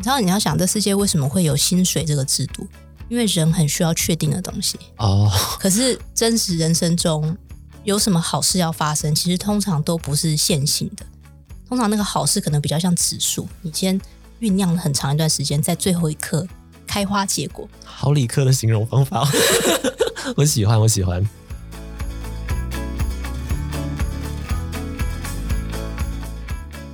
你知道你要想这世界为什么会有薪水这个制度？因为人很需要确定的东西。哦，可是真实人生中有什么好事要发生，其实通常都不是线性的。通常那个好事可能比较像指数，你先酝酿了很长一段时间，在最后一刻开花结果。好理科的形容方法，我喜欢，我喜欢。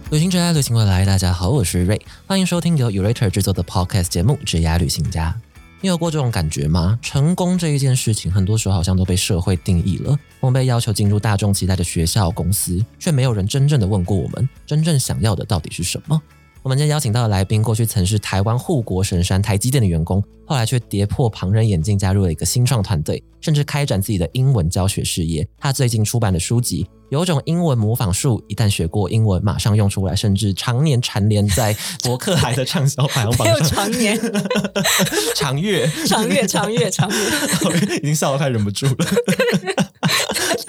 旅行者爱旅行未来，大家好，我是瑞，欢迎收听由 Urator 制作的 Podcast 节目《职业旅行家》。你有过这种感觉吗？成功这一件事情，很多时候好像都被社会定义了。我们被要求进入大众期待的学校、公司，却没有人真正的问过我们，真正想要的到底是什么？我们今天邀请到的来宾，过去曾是台湾护国神山台积电的员工，后来却跌破旁人眼镜，加入了一个新创团队，甚至开展自己的英文教学事业。他最近出版的书籍，有种英文模仿术，一旦学过英文，马上用出来，甚至常年蝉联在博客来的畅销排行榜 没有上。常年、长月，长月、长月、长月，已经笑得快忍不住了。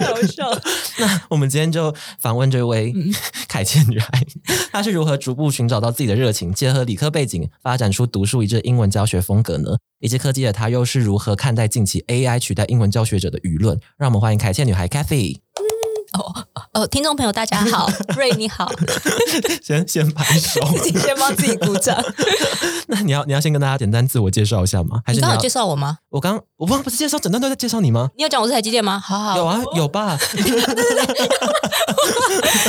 太好笑。那我们今天就访问这位 凯茜女孩，她是如何逐步寻找到自己的热情，结合理科背景，发展出独树一帜英文教学风格呢？以及科技的她又是如何看待近期 AI 取代英文教学者的舆论？让我们欢迎凯茜女孩 Kathy。哦哦，听众朋友大家好，瑞你好，先先拍手。自 己先帮自己鼓掌。那你要你要先跟大家简单自我介绍一下吗？还是你刚好介绍我吗？我刚我刚刚不是介绍整段都在介绍你吗？你有讲我是台积电吗？好好有啊，有吧？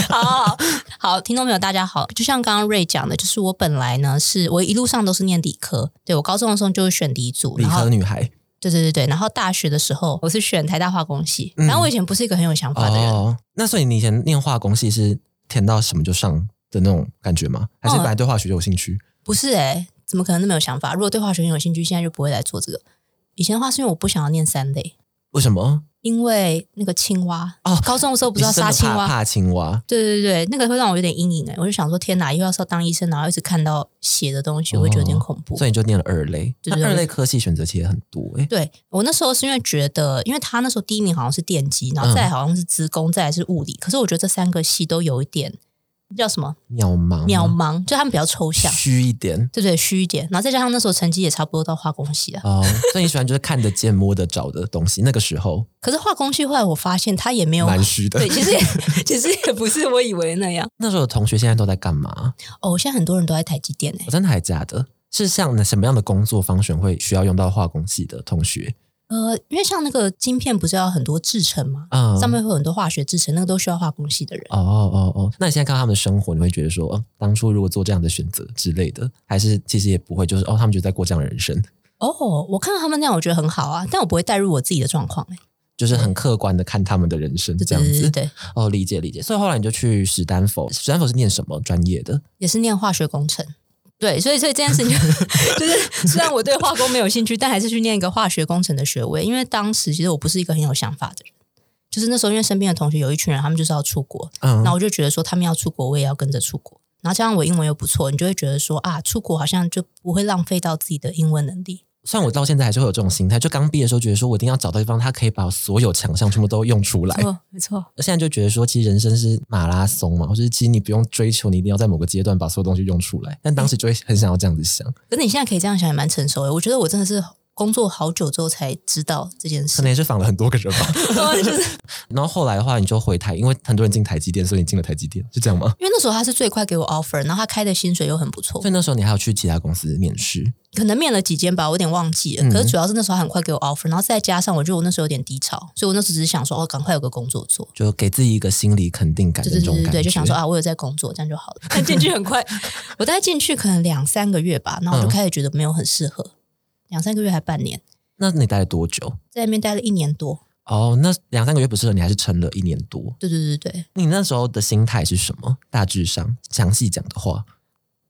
好好好好，听众朋友大家好，就像刚刚瑞讲的，就是我本来呢是我一路上都是念理科，对我高中的时候就是选理组，理科女孩对对对对，然后大学的时候我是选台大化工系，嗯然后我以前不是一个很有想法的人，哦。那所以你以前念化工系是填到什么就上的那种感觉吗？还是哦本来对化学就有兴趣？不是哎、怎么可能那么有想法？如果对化学很有兴趣，现在就不会来做这个。以前的话是因为我不想要念三类，为什么？因为那个青蛙哦高中的时候不知道杀青蛙，怕怕青蛙？对对对，那个会让我有点阴影哎、我就想说天哪，以后要是要当医生，然后一直看到血的东西，我会觉得有点恐怖。所以你就念了二类。对对对那二类科系选择其实也很多欸、对我那时候是因为觉得，因为他那时候第一名好像是电机，然后再来好像是职工，再来是物理。可是我觉得这三个系都有一点叫什么渺茫，渺茫，就他们比较抽象，虚一点。对对，虚一点。然后再加上那时候成绩也差不多到化工系了。哦，所以你喜欢就是看得见、摸得着的东西。那个时候可是化工系后来我发现它也没有蛮虚的。对，其实也 其实也不是我以为那样。那时候的同学现在都在干嘛？哦，现在很多人都在台积电诶、我真的还假的？是像什么样的工作方选会需要用到化工系的同学？呃，因为像那个晶片不是要很多制成吗？嗯，上面会有很多化学制成，那个都需要化工系的人。哦哦哦，那你现在看到他们的生活，你会觉得说，哦，当初如果做这样的选择之类的，还是其实也不会，就是哦，他们就在过这样的人生，哦，我看到他们那样，我觉得很好啊，但我不会带入我自己的状况诶、就是很客观的看他们的人生对这样子。对对对对，哦，理解理解。所以后来你就去史丹佛，史丹佛是念什么专业的？也是念化学工程。对，所以所以这件事情就 就是，虽然我对化工没有兴趣，但还是去念一个化学工程的学位。因为当时其实我不是一个很有想法的人，就是那时候因为身边的同学有一群人，他们就是要出国，嗯那我就觉得说他们要出国，我也要跟着出国。然后加上我英文又不错，你就会觉得说啊，出国好像就不会浪费到自己的英文能力。虽然我到现在还是会有这种心态，就刚毕业的时候觉得说我一定要找到地方，他可以把我所有强项全部都用出来没。错，没错。现在就觉得说，其实人生是马拉松嘛，或者是其实你不用追求，你一定要在某个阶段把所有东西用出来。但当时就会很想要这样子想，可是你现在可以这样想，也蛮成熟的。我觉得我真的是工作好久之后才知道这件事可能。也是访了很多个人吧。就是 然后后来的话，你就回台，因为很多人进台积电，所以你进了台积电，是这样吗？因为那时候他是最快给我 offer，然后他开的薪水又很不错所，以那时候你还要去其他公司面试，可能面了几间吧，我有点忘记了。嗯可是主要是那时候他很快给我 offer，然后再加上我觉得我那时候有点低潮，所以我那时候只是想说，哦，赶快有个工作做。就给自己一个心理肯定感的对对这种感觉。对对对，就想说啊，我有在工作，这样就好了。但进去很快，我大概进去可能两三个月吧，然后我就嗯开始觉得没有很适合，两三个月还半年，那你待了多久？在那边待了一年多。哦，那两三个月不适合你，还是撑了一年多。对对对对，你那时候的心态是什么？大致上详细讲的话，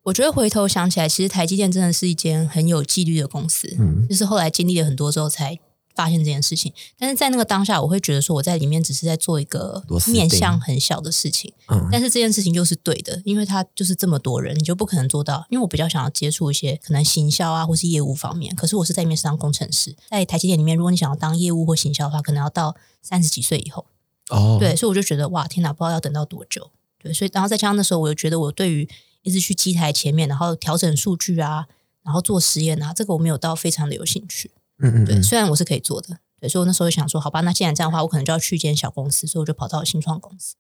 我觉得回头想起来，其实台积电真的是一间很有纪律的公司。嗯，就是后来经历了很多之后才发现这件事情。但是在那个当下，我会觉得说我在里面只是在做一个面向很小的事情，嗯但是这件事情就是对的，因为它就是这么多人，你就不可能做到。因为我比较想要接触一些可能行销啊，或是业务方面，可是我是在里面是当工程师，在台积电里面，如果你想要当业务或行销的话，可能要到三十几岁以后。哦，对，所以我就觉得哇，天哪，不知道要等到多久。对，所以然后再加上那时候，我又觉得我对于一直去机台前面，然后调整数据啊，然后做实验啊，这个我没有到非常的有兴趣。对，嗯嗯对，虽然我是可以做的，对，所以我那时候就想说，好吧，那既然这样的话，我可能就要去一间小公司，所以我就跑到新创公司。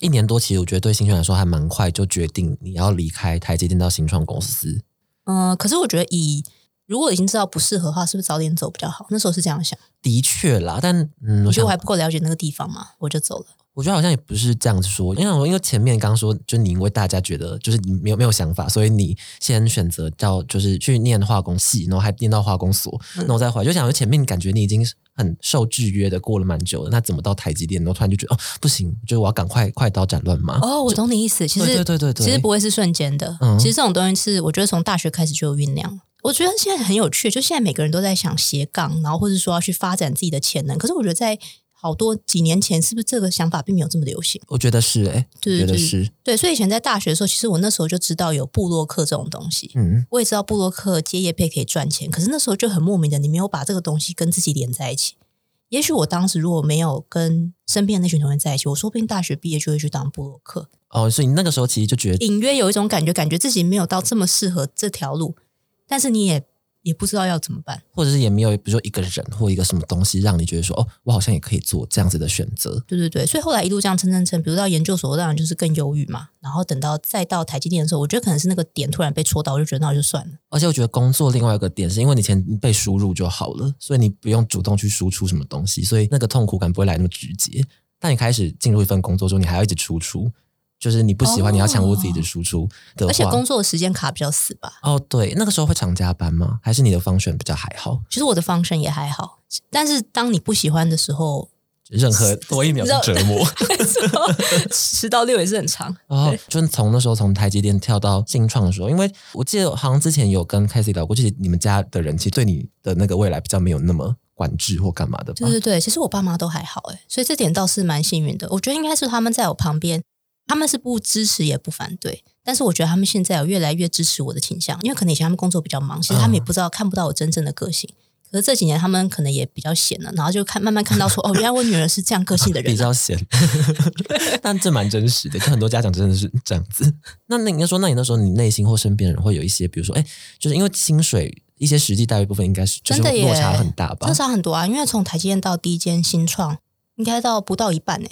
一年多，其实我觉得对新创来说还蛮快，就决定你要离开台积电到新创公司。嗯、可是我觉得以如果已经知道不适合的话，是不是早点走比较好？那时候是这样想，的确啦，但嗯，我觉得我还不够了解那个地方嘛，我就走了。我觉得好像也不是这样子说，因为我因为前面刚刚说，就你因为大家觉得就是你没有没有想法，所以你先选择到就是去念化工系，然后还念到化工所，然后再回来，就想说前面感觉你已经很受制约的过了蛮久了，那怎么到台积电，然后突然就觉得哦不行，就是我要赶快快刀斩乱麻。哦，我懂你意思。其实对对对对对其实不会是瞬间的。嗯其实这种东西是我觉得从大学开始就有酝酿。我觉得现在很有趣，就现在每个人都在想斜杠，然后或者说要去发展自己的潜能。可是我觉得在好多几年前，是不是这个想法并没有这么流行？我觉得是哎、对对对觉得是，对，所以以前在大学的时候，其实我那时候就知道有布洛克这种东西。嗯，我也知道布洛克接业配可以赚钱，可是那时候就很莫名的，你没有把这个东西跟自己连在一起。也许我当时如果没有跟身边的那群同学在一起，我说不定大学毕业就会去当布洛克。哦，所以你那个时候其实就觉得隐约有一种感觉，感觉自己没有到这么适合这条路，但是你也也不知道要怎么办。或者是也没有，比如说一个人或一个什么东西，让你觉得说，哦，我好像也可以做这样子的选择。对对对，所以后来一路这样蹭蹭蹭，比如到研究所，当然就是更忧郁嘛。然后等到再到台积电的时候，我觉得可能是那个点突然被戳到，我就觉得那就算了。而且我觉得工作另外一个点是因为你前被输入就好了，所以你不用主动去输出什么东西，所以那个痛苦感不会来那么直接。但你开始进入一份工作之后，你还要一直输出，就是你不喜欢，哦你要强迫自己的输出的话，而且工作的时间卡比较死吧。哦，对，那个时候会常加班吗？还是你的方选比较还好？其实我的 function 也还好，但是当你不喜欢的时候，任何多一秒的折磨。十到六也是很长。然后就是从那时候从台积电跳到新创的时候，因为我记得好像之前有跟 k a s e y 聊过，就是你们家的人其实对你的那个未来比较没有那么管制或干嘛的吧对？对对，其实我爸妈都还好哎，所以这点倒是蛮幸运的。我觉得应该是他们在我旁边，他们是不支持也不反对，但是我觉得他们现在有越来越支持我的倾向，因为可能以前他们工作比较忙，其实他们也不知道、看不到我真正的个性。可是这几年他们可能也比较闲了，然后就看慢慢看到说，哦，原来我女儿是这样个性的人、啊。比较闲，但这蛮真实的，就很多家长真的是这样子。那那你应该说，那你那时候你内心或身边人会有一些，比如说，哎，就是因为薪水一些实际待遇部分，应该是就是真的耶落差很大吧落？差很多啊！因为从台积电到第一间新创，应该到不到一半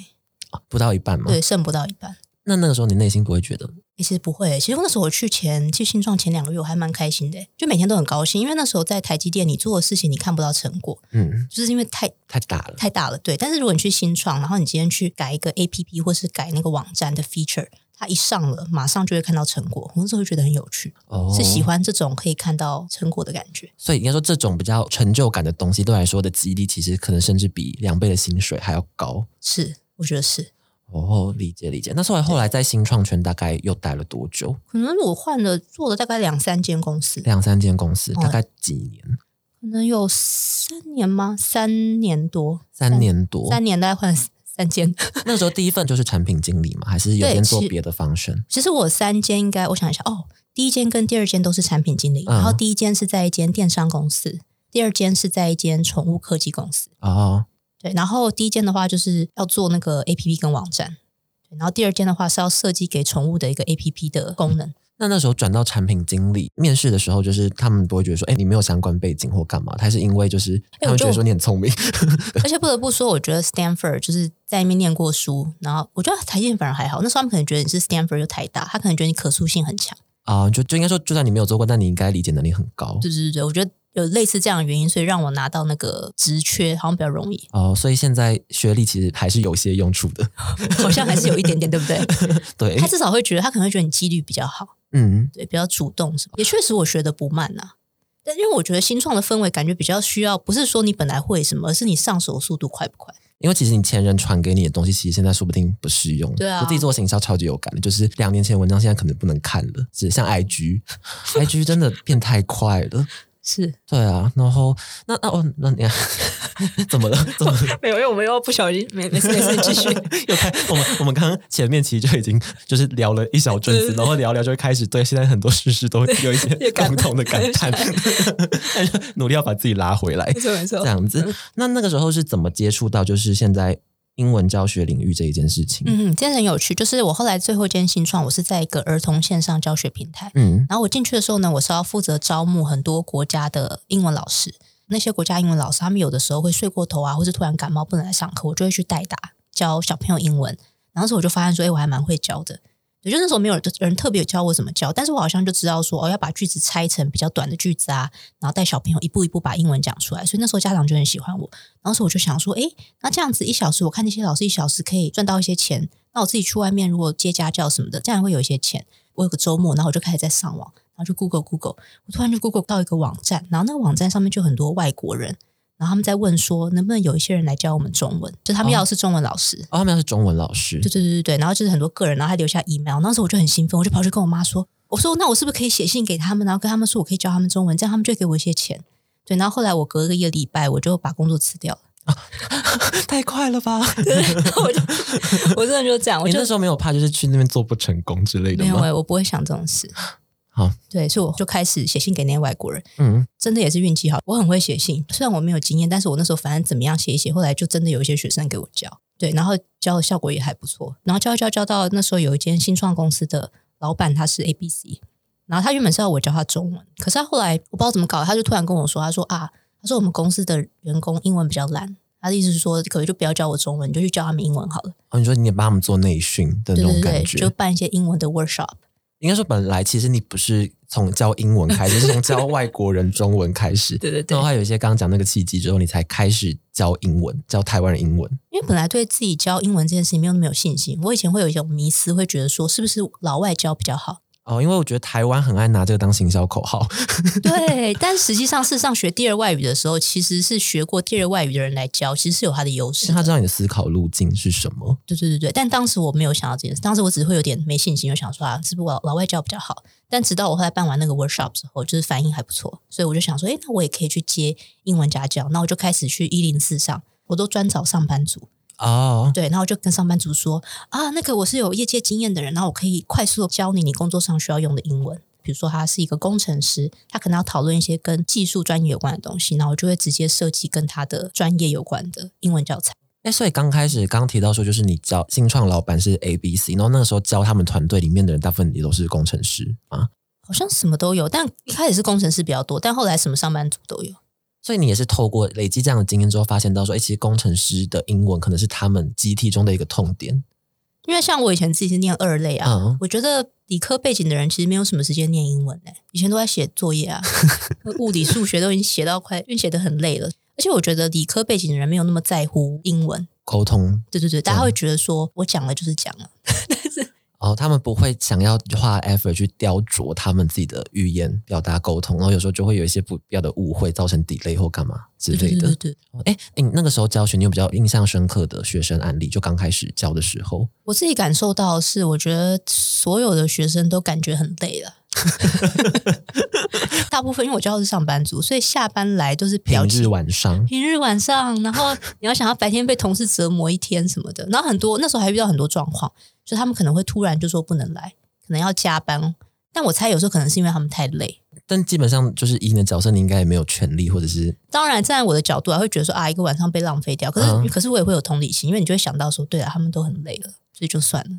呢、不到一半吗。对，剩不到一半。那那个时候你内心不会觉得，欸其实不会、其实那时候我去前去新创前两个月，我还蛮开心的、就每天都很高兴，因为那时候在台积电，你做的事情你看不到成果，嗯，就是因为太太大了。太大了。对，但是如果你去新创，然后你今天去改一个 A P P 或是改那个网站的 feature，它一上了，马上就会看到成果，我那时候会觉得很有趣，哦，是喜欢这种可以看到成果的感觉。所以应该说，这种比较成就感的东西，对我来说的激励，其实可能甚至比两倍的薪水还要高。是，我觉得是。哦，理解理解。那后来后来在新创圈大概又待了多久？可能我换了做了大概两三间公司，两三间公司，哦大概几年？可能有三年吗？三年多，三年多。三年大概换三间。那时候第一份就是产品经理嘛，还是有对其边做别的 function？其实我三间应该，我想一下哦，第一间跟第二间都是产品经理，嗯然后第一间是在一间电商公司，第二间是在一间宠物科技公司。哦，对，然后第一件的话就是要做那个 A P P 跟网站，对，然后第二件的话是要设计给宠物的一个 A P P 的功能。那那时候转到产品经理，面试的时候，就是他们不会觉得说，哎，你没有相关背景或干嘛？他是因为就是他们觉得说你很聪明，而且不得不说，我觉得 Stanford 就是在那边念过书，然后我觉得台积电反而还好，那时候他们可能觉得你是 Stanford 又太大，他可能觉得你可塑性很强。啊、就就应该说，就算你没有做过，但你应该理解能力很高。对对对对，我觉得有类似这样的原因，所以让我拿到那个职缺好像比较容易，哦，所以现在学历其实还是有些用处的。好像还是有一点点，对不对？对他，至少会觉得，他可能会觉得你几率比较好，嗯，对，比较主动什么。也确实我学的不慢呐、但因为我觉得新创的氛围感觉比较需要，不是说你本来会什么，而是你上手速度快不快。因为其实你前人传给你的东西，其实现在说不定不适用。对啊我自己做行销超级有感的，就是两年前的文章现在可能不能看了，是像 IG，IG 真的变太快了。是对啊，然后那那哦，那你 怎么了？怎么了？没有，因为我们又不小心，没没事没事，继续。又开我们我们刚刚前面其实就已经就是聊了一小阵子，然后聊聊就会开始对现在很多事实都有一些 感共同的感叹，但是努力要把自己拉回来。没错没错这样子。那那个时候是怎么接触到？就是现在，因英文教学领域这一件事情。嗯，真的很有趣。就是我后来最后一间新创，我是在一个儿童线上教学平台。嗯，然后我进去的时候呢，我是要负责招募很多国家的英文老师。那些国家英文老师，他们有的时候会睡过头啊，或是突然感冒不能来上课，我就会去代打教小朋友英文。然后时我就发现说，哎，我还蛮会教的。也就那时候没有人特别教我怎么教，但是我好像就知道说，哦，要把句子拆成比较短的句子啊，然后带小朋友一步一步把英文讲出来。所以那时候家长就很喜欢我。当时我就想说，哎，那这样子一小时，我看那些老师一小时可以赚到一些钱，那我自己去外面如果接家教什么的，这样会有一些钱。我有个周末，然后我就开始在上网，然后就 Google Google，我突然就 Google 到一个网站，然后那个网站上面就很多外国人。然后他们在问说，能不能有一些人来教我们中文？就他们要的是中文老师，哦，他们要是中文老师，对对对对对。然后就是很多个人，然后还留下 email。那时候我就很兴奋，我就跑去跟我妈说：“我说那我是不是可以写信给他们，然后跟他们说我可以教他们中文，这样他们就给我一些钱。”对。然后后来我隔了一个礼拜，我就把工作辞掉了。太快了吧！我就我真的就这样。我那时候没有怕，就是去那边做不成功之类的吗？没有，我不会想这种事。好，对，所以我就开始写信给那些外国人。嗯，真的也是运气好，我很会写信。虽然我没有经验，但是我那时候反正怎么样写一写，后来就真的有一些学生给我教。对，然后教的效果也还不错。然后教教教到那时候有一间新创公司的老板，他是 A B C，然后他原本是要我教他中文，可是他后来我不知道怎么搞，他就突然跟我说，他说啊，他说我们公司的员工英文比较烂，他的意思是说，可能就不要教我中文，你就去教他们英文好了。哦，你说你也帮他们做内训的那种感觉，就办一些英文的 workshop。应该说，本来其实你不是从教英文开始，是从教外国人中文开始。对对对。然后还有一些刚刚讲那个契机之后，你才开始教英文，教台湾人英文。因为本来对自己教英文这件事情没有那么有信心，我以前会有一种迷思，会觉得说是不是老外教比较好。哦，因为我觉得台湾很爱拿这个当行销口号。对，但实际上，事实上学第二外语的时候，其实是学过第二外语的人来教，其实是有他的优势。他知道你的思考路径是什么。对对对对，但当时我没有想到这件事，当时我只会有点没信心，就想说啊，是不是老老外教比较好？但直到我后来办完那个 workshop 之后，就是反应还不错，所以我就想说，哎，那我也可以去接英文家教。那我就开始去一零四上，我都专找上班族。哦，对，然后就跟上班族说啊，那个我是有业界经验的人，然后我可以快速的教你你工作上需要用的英文。比如说他是一个工程师，他可能要讨论一些跟技术专业有关的东西，然后我就会直接设计跟他的专业有关的英文教材。哎，所以刚开始刚提到说，就是你教新创老板是 A B C，然后那个时候教他们团队里面的人，大部分也都是工程师啊，好像什么都有，但一开始是工程师比较多，但后来什么上班族都有。所以你也是透过累积这样的经验之后，发现到说，哎，其实工程师的英文可能是他们集体中的一个痛点。因为像我以前自己是念二类啊，我觉得理科背景的人其实没有什么时间念英文嘞，以前都在写作业啊，物理、数学都已经写到快，因为写的很累了。而且我觉得理科背景的人没有那么在乎英文沟通。对对对，大家会觉得说我讲了就是讲了。哦，他们不会想要花 effort 去雕琢他们自己的语言表达沟通，然后有时候就会有一些不必要的误会，造成 delay 或干嘛之类的。对对对。哎，你那个时候教学，你有比较印象深刻的学生案例？就刚开始教的时候，我自己感受到是，我觉得所有的学生都感觉很累了。大部分因为我知道是上班族，所以下班来都是平日晚上，平日晚上，然后你要想要白天被同事折磨一天什么的，然后很多那时候还遇到很多状况。就他们可能会突然就说不能来，可能要加班。但我猜有时候可能是因为他们太累。但基本上就是以你的角色，你应该也没有权利，或者是当然站在我的角度，啊会觉得说啊，一个晚上被浪费掉。可是可是我也会有同理心，因为你就会想到说，对啊，他们都很累了，所以就算了。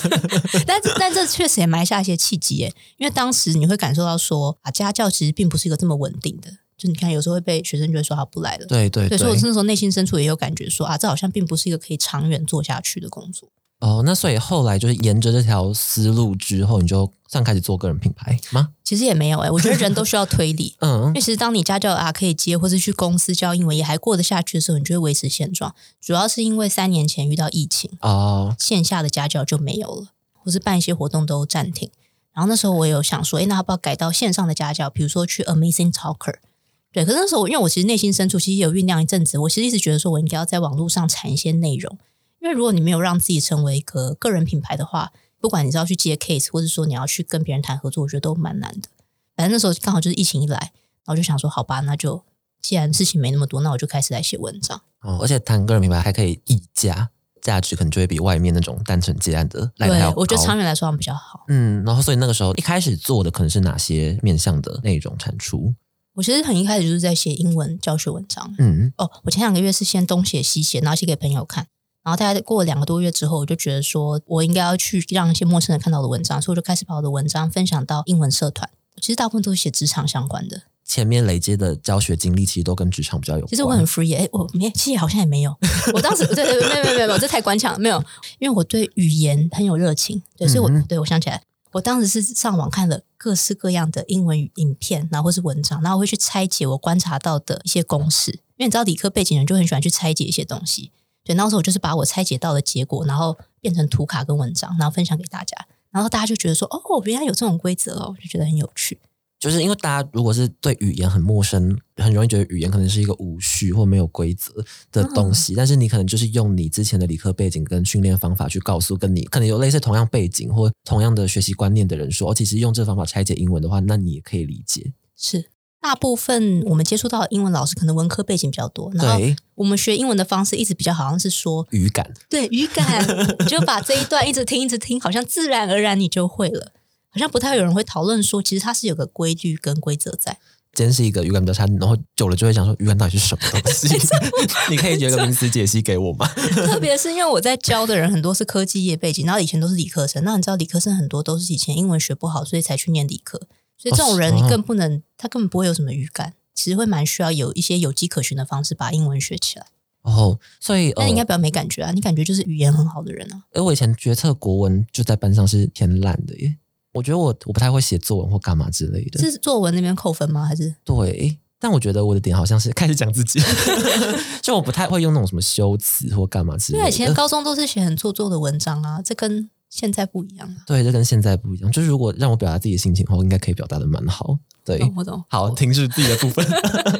但但这确实也埋下一些契机耶，因为当时你会感受到说啊，家教其实并不是一个这么稳定的。就你看，有时候会被学生就会说他不来了。对对对，所以我那时候内心深处也有感觉说啊，这好像并不是一个可以长远做下去的工作。哦，那所以后来就是沿着这条思路之后，你就算开始做个人品牌吗？其实也没有哎，我觉得人都需要推理。嗯，因为其实当你家教啊可以接，或是去公司教英文也还过得下去的时候，你就会维持现状。主要是因为三年前遇到疫情哦，线下的家教就没有了，或是办一些活动都暂停。然后那时候我有想说，哎，那要不要改到线上的家教？比如说去 Amazing Talker。对，可是那时候因为我其实内心深处其实有酝酿一阵子，我其实一直觉得说我应该要在网络上产一些内容。因为如果你没有让自己成为一个个人品牌的话，不管你是要去接 case，或者说你要去跟别人谈合作，我觉得都蛮难的。反正那时候刚好就是疫情一来，然后就想说，好吧，那就既然事情没那么多，那我就开始来写文章。哦，而且谈个人品牌还可以溢价，价值可能就会比外面那种单纯接案的来的要我觉得长远来说比较好。嗯，然后所以那个时候一开始做的可能是哪些面向的内容产出？我其实很一开始就是在写英文教学文章。嗯，哦，我前两个月是先东写西写，然后写给朋友看。然后大概过了两个多月之后，我就觉得说我应该要去让一些陌生人看到我的文章，所以我就开始把我的文章分享到英文社团。其实大部分都是写职场相关的。前面累积的教学经历其实都跟职场比较有关。其实我很 free，哎、我没，其实好像也没有。我当时对对对，没有没有没有没有，这太官腔了，没有，因为我对语言很有热情，对，所以我、嗯对我想起来，我当时是上网看了各式各样的英文影片，然后或是文章，然后我会去拆解我观察到的一些公式，因为你知道理科背景人就很喜欢去拆解一些东西。对，那时候我就是把我拆解到的结果，然后变成图卡跟文章，然后分享给大家，然后大家就觉得说，哦，原来有这种规则哦，我就觉得很有趣。就是因为大家如果是对语言很陌生，很容易觉得语言可能是一个无序或没有规则的东西，但是你可能就是用你之前的理科背景跟训练方法去告诉跟你可能有类似同样背景或同样的学习观念的人说，哦，其实用这个方法拆解英文的话，那你也可以理解。是大部分我们接触到的英文老师可能文科背景比较多，然后，我们学英文的方式一直比较好像是说，语感对语感，你 就把这一段一直听一直听，好像自然而然你就会了，好像不太有人会讨论说，其实它是有个规律跟规则在。今天是一个语感比较差，然后久了就会想说语感到底是什么东西？你可以举个名词解析给我吗？特别是因为我在教的人很多是科技业背景，然后以前都是理科生，那你知道理科生很多都是以前英文学不好，所以才去念理科，所以这种人哦你更不能，他根本不会有什么语感，其实会蛮需要有一些有迹可循的方式把英文学起来。哦，所以呃那你应该比较没感觉啊，你感觉就是语言很好的人啊。而我以前决策国文就在班上是偏烂的耶。我觉得我我不太会写作文或干嘛之类的。是作文那边扣分吗？还是对，但我觉得我的点好像是开始讲自己，就我不太会用那种什么修辞或干嘛之类因为，以前。高中都是写很做作的文章啊，这跟现在不一样了。对，这跟现在不一样。就是如果让我表达自己的心情的话，我应该可以表达的蛮好。对，懂我懂。好，停止自己的部分，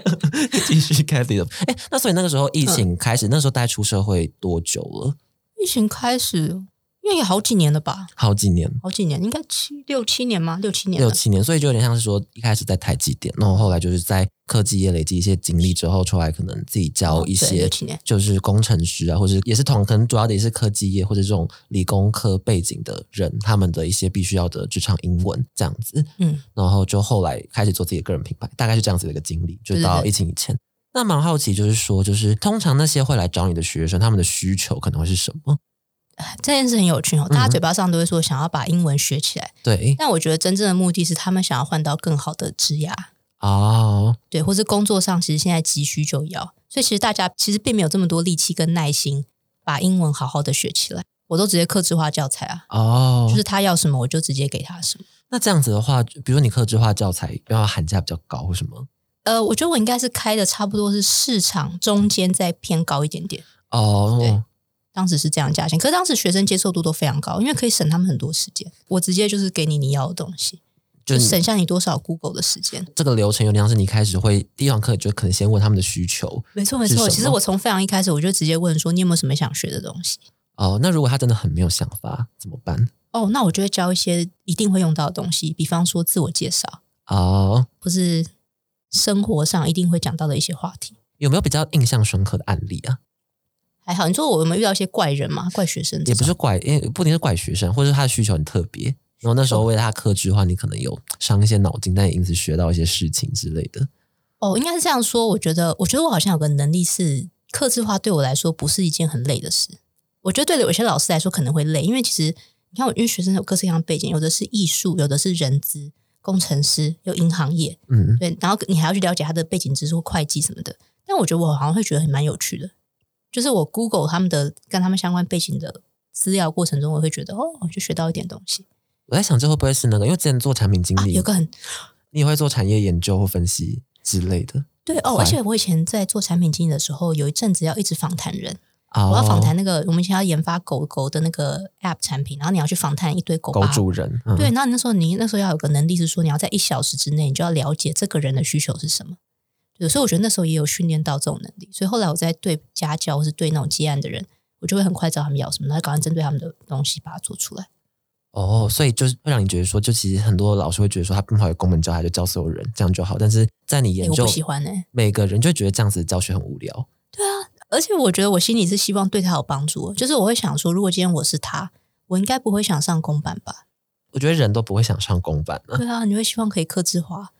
继续开自己的。哎，那所以那个时候疫嗯情开始，那时候大概出社会多久了？疫情开始，因为有好几年了吧？好几年，好几年，应该七六七年吗？六七年六。七年，所以就有点像是说，一开始在台积电，然后后来就是在科技业累积一些经历之后，出来可能自己教一些就是工程师啊，或者也是同可能主要的也是科技业或者这种理工科背景的人，他们的一些必须要的职场英文这样子，嗯，然后就后来开始做自己的个人品牌，大概是这样子的一个经历，就到疫情以前。那蛮好奇，就是说，就是通常那些会来找你的学生，他们的需求可能会是什么？这件事很有趣哦。大家嗯嘴巴上都会说想要把英文学起来，对，但我觉得真正的目的是他们想要换到更好的职涯，哦，对，或是工作上其实现在急需就要，所以其实大家其实并没有这么多力气跟耐心把英文好好的学起来。我都直接克制化教材啊，哦，就是他要什么我就直接给他什么。那这样子的话，比如说你客制化教材要喊价比较高或什么？呃，我觉得我应该是开的差不多是市场中间再偏高一点点，哦对，当时是这样价钱。可是当时学生接受度都非常高，因为可以省他们很多时间。我直接就是给你你要的东西，就就是省下你多少 Google 的时间。这个流程有点像是你开始会第一堂课就可能先问他们的需求没错没错，其实我从非常一开始我就直接问说，你有没有什么想学的东西？哦。那如果他真的很没有想法怎么办？哦，那我就会教一些一定会用到的东西，比方说自我介绍，哦，或是生活上一定会讲到的一些话题。有没有比较印象深刻的案例啊？还好，你说我有没有遇到一些怪人嘛？怪学生也不是怪，因为不一定是怪学生，或者是他的需求很特别。然后那时候为了他克制的话，你可能有伤一些脑筋，但也因此学到一些事情之类的。哦，应该是这样说。我觉得，我觉得我好像有个能力是，克制化对我来说不是一件很累的事。我觉得对有些老师来说可能会累，因为其实你看我，因为学生有各式各样的背景，有的是艺术，有的是人资、工程师，有银行业，嗯，对，然后你还要去了解他的背景知识或会计什么的。但我觉得我好像会觉得很蛮有趣的，就是我 Google 他们的跟他们相关背景的资料过程中，我会觉得哦，我就学到一点东西我在想这会不会是那个，因为之前做产品经啊。理，有个很你也会做产业研究或分析之类的。对哦，而且我以前在做产品经理的时候，有一阵子要一直访谈人。哦，我要访谈那个，我们以前要研发狗狗的那个 App 产品，然后你要去访谈一堆狗狗爸。主人，嗯、对，那你那时候你那时候要有个能力是说，你要在一小时之内，你就要了解这个人的需求是什么。对，所以我觉得那时候也有训练到这种能力。所以后来我在对家教或是对那种接案的人，我就会很快知道他们要什么，然后赶快针对他们的东西把它做出来。哦，所以就是会让你觉得说，就其实很多老师会觉得说，他不好有公门教他就教所有人，这样就好。但是在你哎我研究不喜欢呢、每个人，就觉得这样子的教学很无聊。对啊而且我觉得我心里是希望对他有帮助的，就是我会想说，如果今天我是他，我应该不会想上公办吧？我觉得人都不会想上公办啊。对啊，你会希望可以克制化。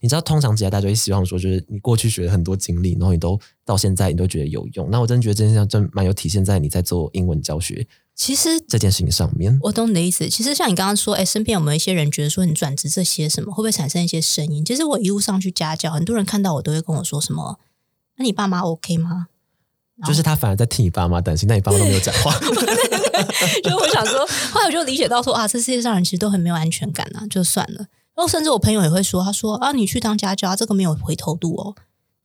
你知道，通常职业大家就会希望说，就是你过去学了很多经历，然后你都到现在你都觉得有用。那我真的觉得这件事情真蛮有体现在你在做英文教学其实这件事情上面。我懂你的意思。其实像你刚刚说，哎，身边有没有一些人觉得说你转职这些什么，会不会产生一些声音？其实我一路上去家教，很多人看到我都会跟我说什么：“那你爸妈 OK 吗？”就是他反而在替你爸妈担心，但你爸妈都没有讲话。就我想说，后来我就理解到说啊，这世界上人其实都很没有安全感啊，就算了。然后甚至我朋友也会说，他说啊，你去当家教，这个没有回头路哦。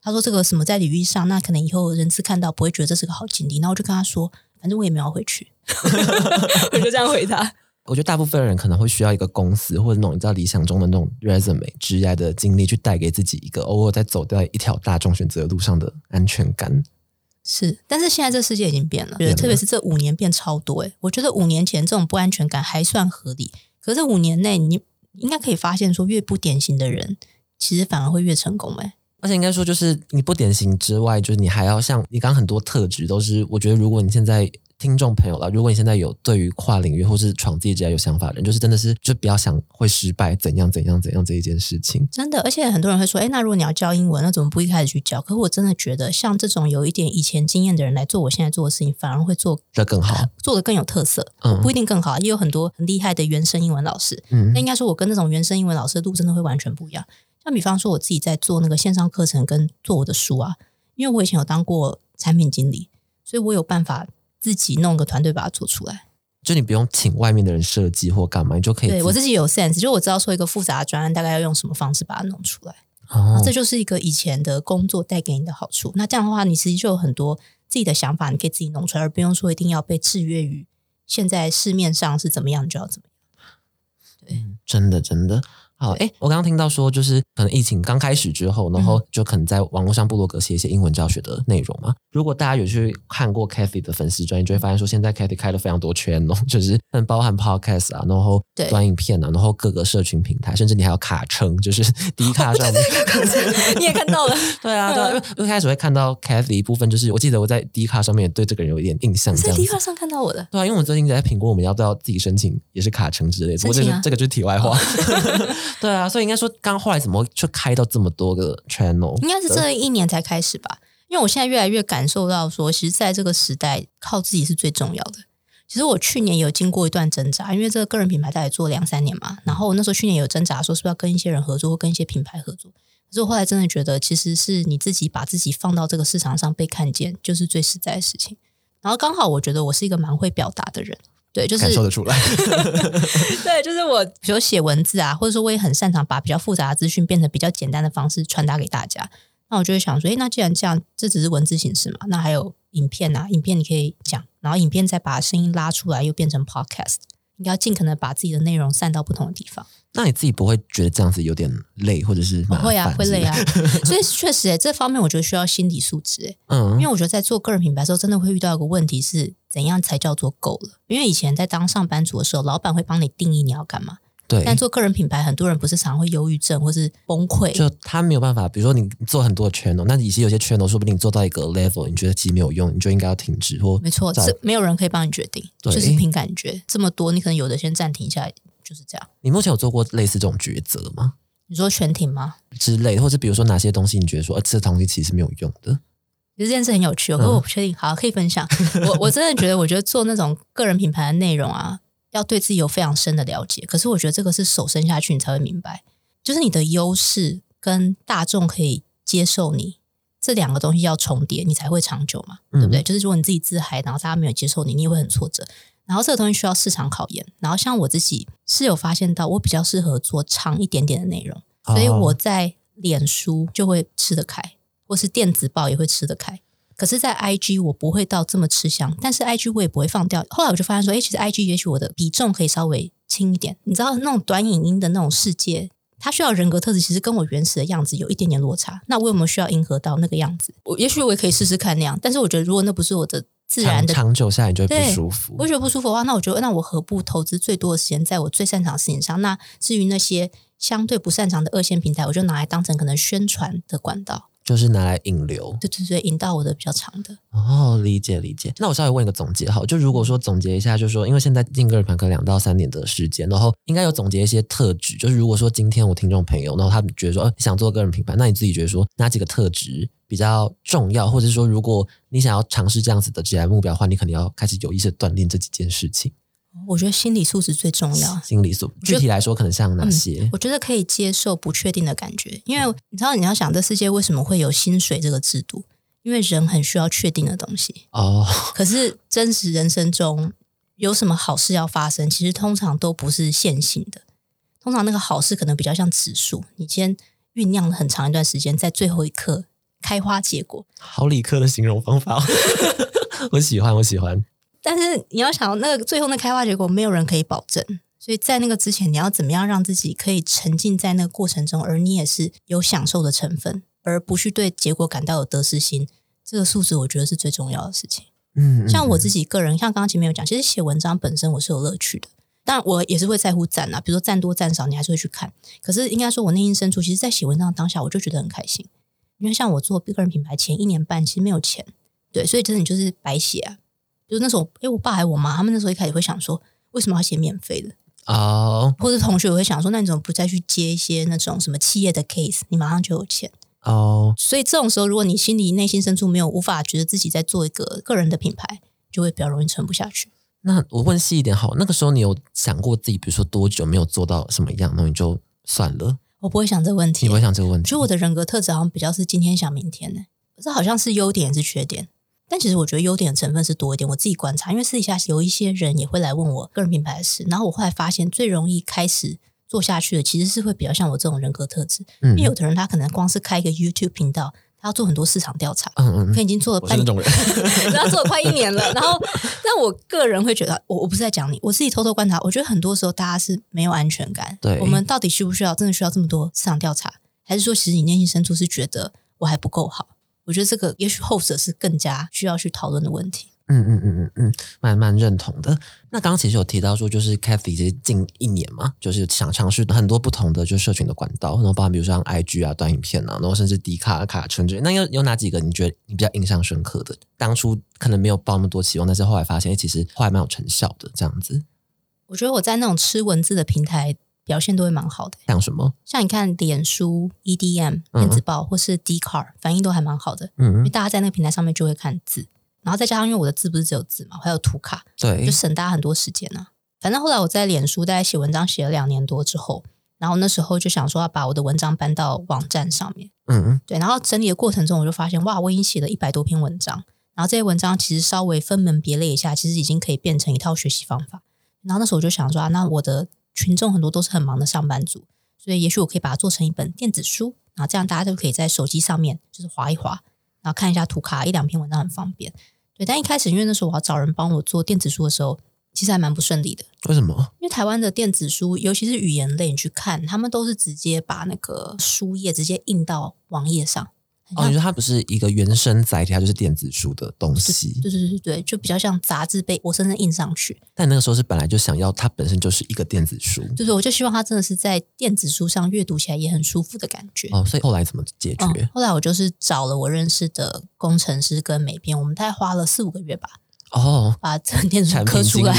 他说这个什么在领域上，那可能以后人资看到不会觉得这是个好经历。然后我就跟他说，反正我也没有回去，我就这样回答。我觉得大部分人可能会需要一个公司或者那种你知道理想中的那种 resume 职业的经历，去带给自己一个偶尔在走在一条大众选择的路上的安全感。是，但是现在这世界已经变了，特别是这五年变超多。哎，我觉得五年前这种不安全感还算合理，可是五年内你应该可以发现，说越不典型的人，其实反而会越成功。哎，而且应该说，就是你不典型之外，就是你还要像你刚很多特质都是，我觉得如果你现在。听众朋友了，如果你现在有对于跨领域或是闯自己职业有想法的人，就是真的是就不要想会失败怎样怎样怎样这一件事情。真的，而且很多人会说，哎，那如果你要教英文，那怎么不一开始去教？可是我真的觉得，像这种有一点以前经验的人来做我现在做的事情，反而会做的更好，做的更有特色。嗯，不一定更好，也有很多很厉害的原生英文老师。嗯，那应该说，我跟那种原生英文老师的路真的会完全不一样。像比方说，我自己在做那个线上课程跟做我的书啊，因为我以前有当过产品经理，所以我有办法。自己弄个团队把它做出来，就你不用请外面的人设计或干嘛，你就可以。对我自己有 sense，就我知道说一个复杂的专案大概要用什么方式把它弄出来。哦，这就是一个以前的工作带给你的好处。那这样的话，你其实际就有很多自己的想法，你可以自己弄出来，而不用说一定要被制约于现在市面上是怎么样，你就要怎么样。对，真的，真的。好，哎，我刚刚听到说，就是可能疫情刚开始之后，然后就可能在网络上部落格写一些英文教学的内容嘛。如果大家有去看过 Kathy 的粉丝专，业就会发现说，现在 Kathy 开了非常多圈哦，就是很包含 Podcast 啊，然后短影片啊，然后各个社群平台，甚至你还有卡称，就是第一卡上面，你也看到了，对啊，对，因为一开始会看到 Kathy 一部分，就是我记得我在第一卡上面对这个人有一点印象，在第一卡上看到我的，对啊，因为我最近在评估，我们要不要自己申请，也是卡称之类的，不过这个这个就是题外话，对啊，所以应该说。刚后来怎么就开到这么多个 channel？应该是这一年才开始吧。因为我现在越来越感受到说，其实在这个时代，靠自己是最重要的。其实我去年有经过一段挣扎，因为这个个人品牌大概做两三年嘛。然后我那时候去年有挣扎，说是不是要跟一些人合作，或跟一些品牌合作。可是我后来真的觉得，其实是你自己把自己放到这个市场上被看见，就是最实在的事情。然后刚好我觉得我是一个蛮会表达的人。对，就是感受得出来。对，就是我，比如写文字啊，或者说我也很擅长把比较复杂的资讯变成比较简单的方式传达给大家。那我就会想说，哎，那既然这样，这只是文字形式嘛，那还有影片啊，影片你可以讲，然后影片再把声音拉出来，又变成 podcast。应该尽可能把自己的内容散到不同的地方。那你自己不会觉得这样子有点累，或者是不会啊，会累啊。所以确实，哎，这方面我觉得需要心理素质，诶，嗯，因为我觉得在做个人品牌的时候，真的会遇到一个问题是，怎样才叫做够了？因为以前在当上班族的时候，老板会帮你定义你要干嘛。对，但做个人品牌，很多人不是常会忧郁症或是崩溃，就他没有办法。比如说你做很多的圈层，那以前有些圈哦，说不定你做到一个 level，你觉得其实没有用，你就应该要停止或没错，是没有人可以帮你决定，就是凭感觉。这么多，你可能有的先暂停一下，就是这样。你目前有做过类似这种抉择吗？你说全停吗？之类，或者比如说哪些东西你觉得说，呃，这东西其实没有用的？其实这件事很有趣，可是我不确定。好，可以分享。我我真的觉得，我觉得做那种个人品牌的内容啊。要对自己有非常深的了解，可是我觉得这个是手伸下去你才会明白，就是你的优势跟大众可以接受你这两个东西要重叠，你才会长久嘛，对不对？就是如果你自己自嗨，然后大家没有接受你，你也会很挫折。然后这个东西需要市场考验。然后像我自己是有发现到，我比较适合做长一点点的内容，所以我在脸书就会吃得开，或是电子报也会吃得开。可是，在 IG 我不会到这么吃香，但是 IG 我也不会放掉。后来我就发现说，哎，其实 IG 也许我的比重可以稍微轻一点。你知道，那种短影音的那种世界，它需要人格特质，其实跟我原始的样子有一点点落差。那我有没有需要迎合到那个样子？我也许我也可以试试看那样。但是我觉得，如果那不是我的自然的，长久下来就会不舒服。我觉得不舒服的话，那我觉得，那我何不投资最多的时间在我最擅长的事情上？那至于那些相对不擅长的二线平台，我就拿来当成可能宣传的管道。就是拿来引流。对对对，引到我的比较长的。哦，理解理解。那我稍微问一个总结哈，就如果说总结一下，就是说，因为现在进个人盘可能两到三年的时间，然后应该有总结一些特质。就是如果说今天我听众朋友，然后他觉得说，呃，想做个人品牌，那你自己觉得说哪几个特质比较重要，或者是说，如果你想要尝试这样子的职业目标的话，你可能要开始有意识地锻炼这几件事情。我觉得心理素质最重要。心理素，具体来说，可能像哪些？我觉得可以接受不确定的感觉，因为你知道，你要想这世界为什么会有薪水这个制度？因为人很需要确定的东西哦。可是真实人生中有什么好事要发生，其实通常都不是线性的。通常那个好事可能比较像指数，你先酝酿了很长一段时间，在最后一刻开花结果。好理科的形容方法，我喜欢，我喜欢。但是你要想，那个最后那开花结果，没有人可以保证。所以在那个之前，你要怎么样让自己可以沉浸在那个过程中，而你也是有享受的成分，而不去对结果感到有得失心。这个素质，我觉得是最重要的事情。嗯，像我自己个人，像刚刚前面有讲，其实写文章本身我是有乐趣的，但我也是会在乎赞啊，比如说赞多赞少，你还是会去看。可是应该说，我内心深处，其实，在写文章当下，我就觉得很开心。因为像我做个人品牌前一年半，其实没有钱，对，所以真的你就是白写啊。就是那时候，哎，我爸还我妈，他们那时候一开始会想说，为什么要写免费的哦？或者同学会想说，那你怎么不再去接一些那种什么企业的 case？你马上就有钱哦。所以这种时候，如果你心里内心深处没有无法觉得自己在做一个个人的品牌，就会比较容易撑不下去。那我问细一点好，那个时候你有想过自己，比如说多久没有做到什么样，那你就算了。我不会想这个问题，你不会想这个问题。就我的人格特质好像比较是今天想明天呢，这好像是优点是缺点。但其实我觉得优点的成分是多一点。我自己观察，因为私底下有一些人也会来问我个人品牌的事，然后我后来发现，最容易开始做下去的，其实是会比较像我这种人格特质。因为有的人他可能光是开一个 YouTube 频道，他要做很多市场调查，嗯嗯，他已经做了半，那种人，然后做了快一年了。然后，那我个人会觉得，我我不是在讲你，我自己偷偷观察，我觉得很多时候大家是没有安全感。对，我们到底需不需要真的需要这么多市场调查，还是说其实你内心深处是觉得我还不够好？我觉得这个也许后者是更加需要去讨论的问题。嗯嗯嗯嗯嗯，蛮蛮认同的。那刚刚其实有提到说，就是 Kathy 其实近一年嘛，就是想尝试很多不同的就社群的管道，然后包含比如说像 IG 啊、短影片啊，然后甚至迪卡、卡称之类。那有有哪几个你觉得你比较印象深刻的？当初可能没有抱那么多期望，但是后来发现，其实后来蛮有成效的这样子。我觉得我在那种吃文字的平台。表现都会蛮好的，像什么？像你看，脸书、EDM 电子报或是 d c a r 反应都还蛮好的。嗯，因为大家在那个平台上面就会看字，然后再加上因为我的字不是只有字嘛，还有图卡，对，就省大家很多时间呢。反正后来我在脸书大概写文章写了两年多之后，然后那时候就想说要把我的文章搬到网站上面。嗯嗯，对，然后整理的过程中我就发现，哇，我已经写了一百多篇文章，然后这些文章其实稍微分门别类一下，其实已经可以变成一套学习方法。然后那时候我就想说啊，那我的。群众很多都是很忙的上班族，所以也许我可以把它做成一本电子书，然后这样大家都可以在手机上面就是划一划，然后看一下图卡，一两篇文章很方便。对，但一开始因为那时候我要找人帮我做电子书的时候，其实还蛮不顺利的。为什么？因为台湾的电子书，尤其是语言类，你去看，他们都是直接把那个书页直接印到网页上。哦，你说它不是一个原生载体，它就是电子书的东西。对对对对就比较像杂志被活生生印上去。但那个时候是本来就想要它本身就是一个电子书。就是，我就希望它真的是在电子书上阅读起来也很舒服的感觉。哦，所以后来怎么解决？后来我就是找了我认识的工程师跟美编，我们大概花了四五个月吧。哦，把这电子书刻出来，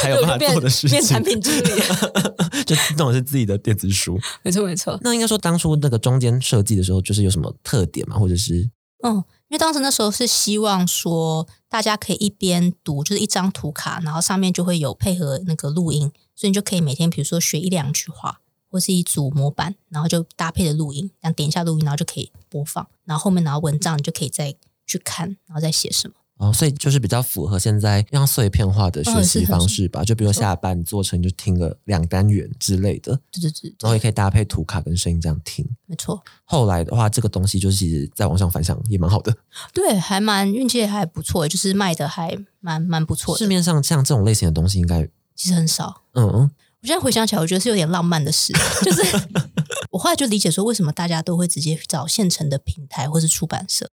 才有办法做的事情，变产品经理，就弄的是自己的电子书，没错没错。那应该说当初那个中间设计的时候，就是有什么特点嘛，或者是嗯，因为当时那时候是希望说大家可以一边读，就是一张图卡，然后上面就会有配合那个录音，所以你就可以每天比如说学一两句话，或是一组模板，然后就搭配的录音，然后点一下录音，然后就可以播放，然后后面拿文章你就可以再去看，然后再写什么。哦，所以就是比较符合现在让碎片化的学习方式吧，就比如下班你做成就听个两单元之类的，对对对，然后也可以搭配图卡跟声音这样听，没错。后来的话，这个东西就是其实在网上反响也蛮好的，对，还蛮运气还不错，就是卖的还蛮蛮不错的。市面上像这种类型的东西应该其实很少，嗯嗯。我现在回想起来，我觉得是有点浪漫的事，就是我后来就理解说，为什么大家都会直接找现成的平台或是出版社。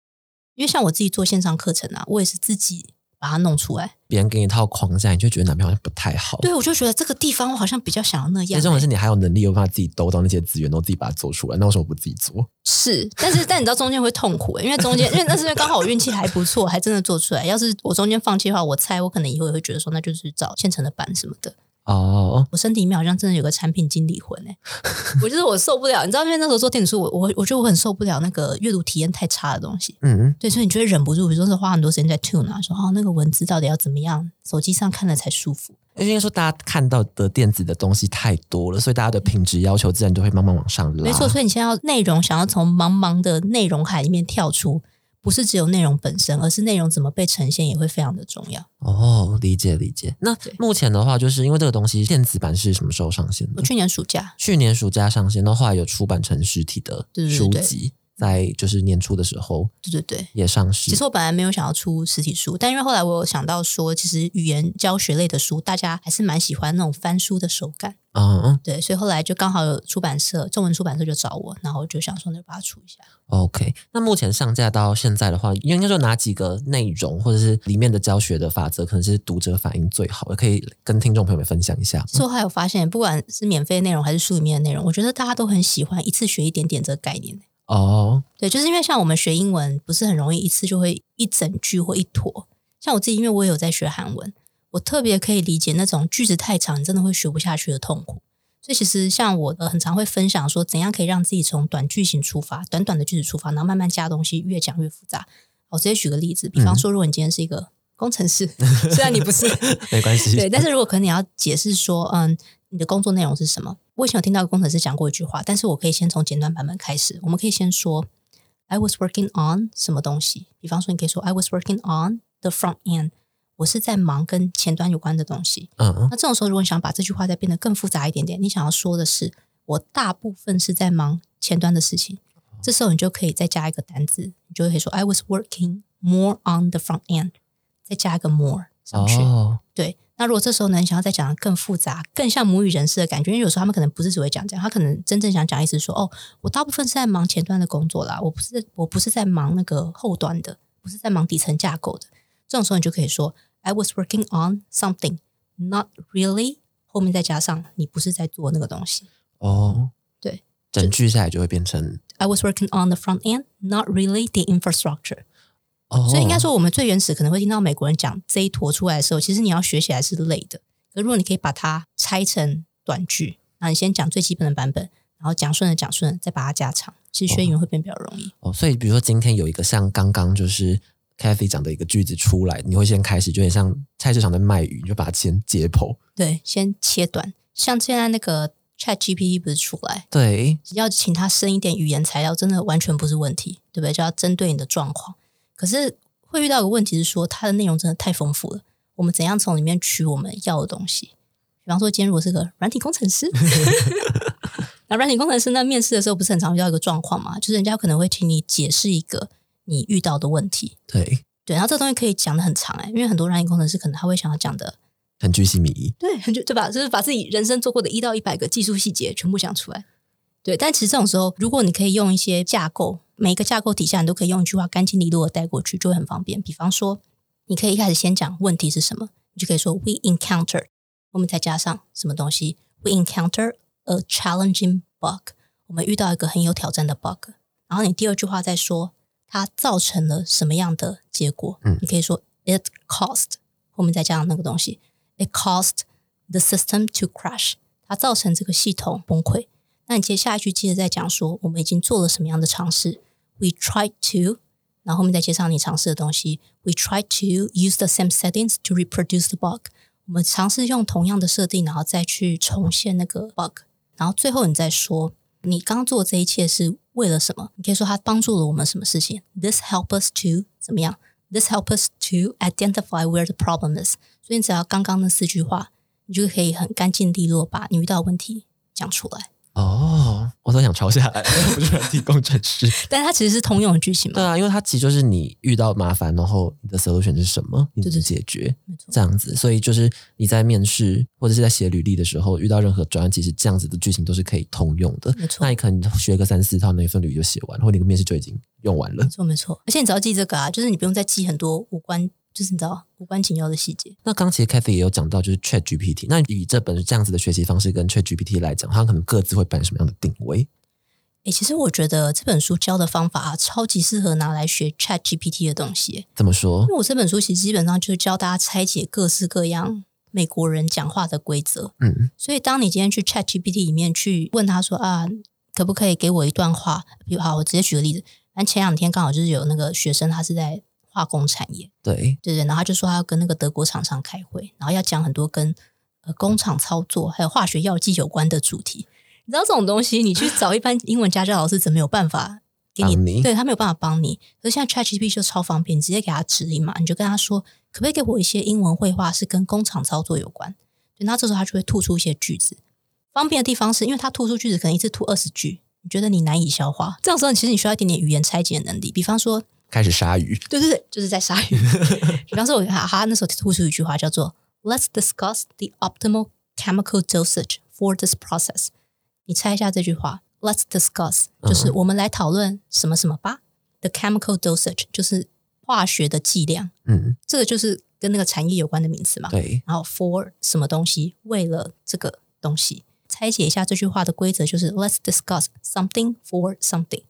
因为像我自己做线上课程啊，我也是自己把它弄出来。别人给你一套框架，你就觉得哪边好像不太好。对，我就觉得这个地方我好像比较想要那样、其实重点是欸你还有能力有办法自己兜到那些资源，都自己把它做出来，那为什么不自己做？是，但是但你知道中间会痛苦、欸，因为中间因为那是因为刚好我运气还不错，还真的做出来。要是我中间放弃的话，我猜我可能以后也会觉得说，那就是找现成的版什么的。哦，我身体里面好像真的有个产品经理魂哎、我就是我受不了，你知道，因为那时候做电子书，我我我觉得我很受不了那个阅读体验太差的东西。嗯，对，所以你就会忍不住，比如说是花很多时间在 tune 啊，说哦那个文字到底要怎么样，手机上看了才舒服。应该说大家看到的电子的东西太多了，所以大家的品质要求自然就会慢慢往上拉。没错，所以你现在要内容想要从茫茫的内容海里面跳出，不是只有内容本身，而是内容怎么被呈现也会非常的重要。哦，理解理解。那目前的话，就是因为这个东西电子版是什么时候上线的？我去年暑假，去年暑假上线，那后来有出版成实体的对对对书籍，在就是年初的时候对对对。也上市。其实我本来没有想要出实体书，但因为后来我有想到说，其实语言教学类的书，大家还是蛮喜欢那种翻书的手感。嗯嗯对，所以后来就刚好有出版社，中文出版社就找我，然后我就想说，那就把它出一下。，OK。那目前上架到现在的话，应该说哪几个内容或者是里面的教学的法则，可能是读者反应最好的，可以跟听众朋友们分享一下吗。其实我还有发现，不管是免费内容还是书里面的内容，我觉得大家都很喜欢一次学一点点这个概念。哦，对，就是因为像我们学英文，不是很容易一次就会一整句或一坨。像我自己，因为我也有在学韩文，我特别可以理解那种句子太长，你真的会学不下去的痛苦。所以其实像我呃很常会分享说，怎样可以让自己从短句型出发，短短的句子出发，然后慢慢加东西，越讲越复杂。我直接举个例子，比方说，如果你今天是一个工程师，虽然你不是，没关系。对，但是如果可能你要解释说，嗯，你的工作内容是什么？我以前有听到工程师讲过一句话，但是我可以先从简短版本开始。我们可以先说，I was working on 什么东西。比方说，你可以说 I was working on the front end，我是在忙跟前端有关的东西。嗯嗯那这种时候，如果你想把这句话再变得更复杂一点点，你想要说的是，我大部分是在忙前端的事情。这时候你就可以再加一个单字，你就可以说 I was working more on the front end，再加一个 more 上去。哦，对，那如果这时候呢，你想要再讲的更复杂、更像母语人士的感觉，因为有时候他们可能不是只会讲这样，他可能真正想讲意思是说，哦，我大部分是在忙前端的工作啦，我不是我不是在忙那个后端的，不是在忙底层架构的。这种时候你就可以说，I was working on something, not really，后面再加上你不是在做那个东西。哦，对，整句下来就会变成 I was working on the front end, not really the infrastructure。哦，所以应该说，我们最原始可能会听到美国人讲这一坨出来的时候，其实你要学起来是累的。可如果你可以把它拆成短句，那你先讲最基本的版本，然后讲顺了讲顺了，再把它加长，其实学语言会变比较容易。哦，所以比如说今天有一个像刚刚就是 Kathy 讲的一个句子出来，你会先开始就很像菜市场的卖鱼，你就把它先解剖。对，先切短。像现在那个 Chat GPT 不是出来，对，要请它生一点语言材料，真的完全不是问题，对不对？就要针对你的状况。可是会遇到一个问题是说，它的内容真的太丰富了，我们怎样从里面取我们要的东西？比方说，今天如果是个软体工程师，那软体工程师那，面试的时候不是很常遇到一个状况嘛？就是人家可能会请你解释一个你遇到的问题，对，对，然后这个东西可以讲的很长哎、因为很多软体工程师可能他会想要讲的，很居心靡遗。对，很就对吧？就是把自己人生做过的一到一百个技术细节全部讲出来。对，但其实这种时候，如果你可以用一些架构，每一个架构底下你都可以用一句话干净利落的带过去，就会很方便。比方说，你可以一开始先讲问题是什么，你就可以说 We encountered，后面再加上什么东西，We encounter a challenging bug，我们遇到一个很有挑战的 bug。然后你第二句话再说它造成了什么样的结果，嗯？你可以说 It caused，后面再加上那个东西，It caused the system to crash，它造成这个系统崩溃。那你接下一句接着再讲说，我们已经做了什么样的尝试 ？We tried to，然后后面再接上你尝试的东西。We tried to use the same settings to reproduce the bug。我们尝试用同样的设定，然后再去重现那个 bug。然后最后你再说，你刚做这一切是为了什么？你可以说它帮助了我们什么事情？This help us to 怎么样？This help us to identify where the problem is。所以你只要刚刚那四句话，你就可以很干净利落把你遇到的问题讲出来。 哦，我都想抄下来，不是软体工程师。但是它其实是通用的剧情嘛？对啊，因为它其实就是你遇到麻烦，然后你的 solution 是什么，你怎么解决，这样子。所以就是你在面试或者是在写履历的时候，遇到任何专案，其实这样子的剧情都是可以通用的。没错那你可能学个三四套，那一份履历就写完，或者你个面试就已经用完了没。错，没错。而且你只要记这个啊，就是你不用再记很多无关就是你知道无关紧要的细节。那刚其实 Kathy 也有讲到，就是 Chat GPT。那以这本这样子的学习方式跟 Chat GPT 来讲，它可能各自会扮什么样的定位？诶，其实我觉得这本书教的方法啊，超级适合拿来学 Chat GPT 的东西。怎么说因？为我这本书其实基本上就是教大家拆解各式各样美国人讲话的规则。嗯所以，当你今天去 Chat GPT 里面去问他说啊，可不可以给我一段话？比如好，我直接举个例子。反正前两天刚好就是有那个学生，他是在化工产业，对，对对，然后他就说他要跟那个德国厂商开会，然后要讲很多跟呃工厂操作还有化学药剂有关的主题。你知道这种东西，你去找一般英文家教老师，怎么有办法给你？对他没有办法帮你。可是现在 ChatGPT 就超方便，你直接给他指令嘛，你就跟他说，可不可以给我一些英文绘画是跟工厂操作有关？对，那这时候他就会吐出一些句子。方便的地方是因为他吐出句子可能一次吐二十句，你觉得你难以消化，这样时候其实你需要一点点语言拆解的能力。比方说，开始鲨鱼。对对对，就是在鲨鱼。比方说，我他他那时候吐出一句话叫做 "Let's discuss the optimal chemical dosage for this process"。你猜一下这句话，"Let's discuss" 就是我们来讨论什么什么吧。The chemical dosage 就是化学的剂量，嗯，这个就是跟那个产业有关的名词嘛。对，然后 for 什么东西，为了这个东西，拆解一下这句话的规则就是 Let's discuss something for something。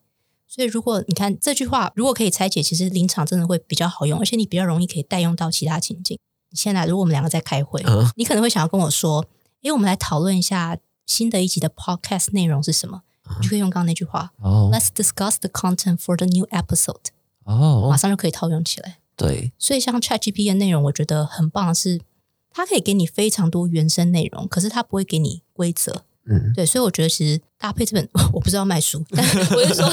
所以如果你看这句话，如果可以拆解，其实临场真的会比较好用，而且你比较容易可以代用到其他情境。你现在如果我们两个在开会，嗯你可能会想要跟我说：“诶，我们来讨论一下新的一集的 podcast 内容是什么？”你就可以用刚刚那句话哦：“Let's discuss the content for the new episode。”哦马哦，上就可以套用起来。对，所以像 ChatGPT 的内容，我觉得很棒的是，它可以给你非常多原生内容，可是它不会给你规则。嗯，对，所以我觉得其实搭配这本，我不知道卖书，但我是说，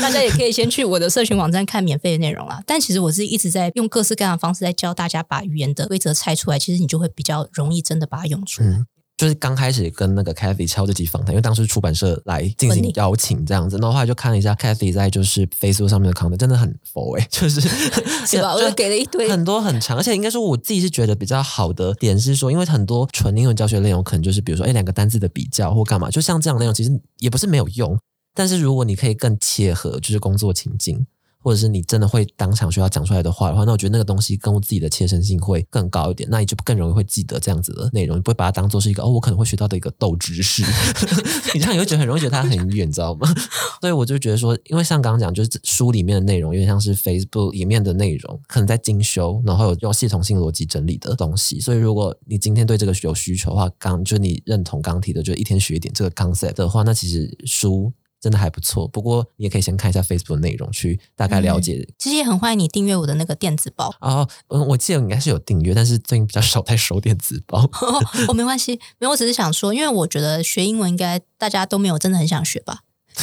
大家也可以先去我的社群网站看免费的内容啦。但其实我是一直在用各式各样的方式在教大家把语言的规则拆出来，其实你就会比较容易真的把它用出来。嗯就是刚开始跟那个 Kathy 敲这集访谈，因为当时出版社来进行邀请这样子，然后后来就看了一下 Kathy 在就是 Facebook 上面的 content，真的很佛诶、就是是吧？我就给了一堆，很多很长，而且应该说我自己是觉得比较好的点是说，因为很多纯英文教学内容可能就是比如说哎两个单字的比较或干嘛，就像这样的内容其实也不是没有用，但是如果你可以更切合就是工作情境。或者是你真的会当场需要讲出来的话的话，那我觉得那个东西跟我自己的切身性会更高一点，那你就更容易会记得这样子的内容，你不会把它当做是一个哦，我可能会学到的一个斗知识，你这样你会觉得很容易觉得它很远，你知道吗？所以我就觉得说，因为像刚刚讲，就是书里面的内容有点像是 Facebook 里面的内容，可能在精修，然后有用系统性逻辑整理的东西。所以如果你今天对这个有需求的话，刚就你认同刚提的，就一天学一点这个 concept 的话，那其实书。真的还不错，不过你也可以先看一下 Facebook 的内容，去大概了解。其实也很欢迎你订阅我的那个电子报。哦，嗯，我记得应该是有订阅，但是最近比较少在收电子报。哦，没关系，没有，我只是想说，因为我觉得学英文应该大家都没有真的很想学吧。就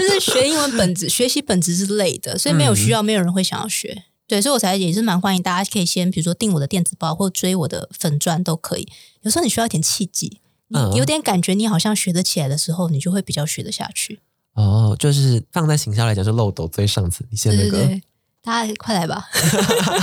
是学英文本质，学习本质是累的，所以没有需要，没有人会想要学。对，所以我才也是蛮欢迎大家可以先，比如说订我的电子报，或追我的粉钻都可以。有时候你需要一点契机，嗯你有点感觉你好像学得起来的时候，你就会比较学得下去。哦，就是放在行销来讲，是漏斗最上层。你先那个，对对对，大家快来吧。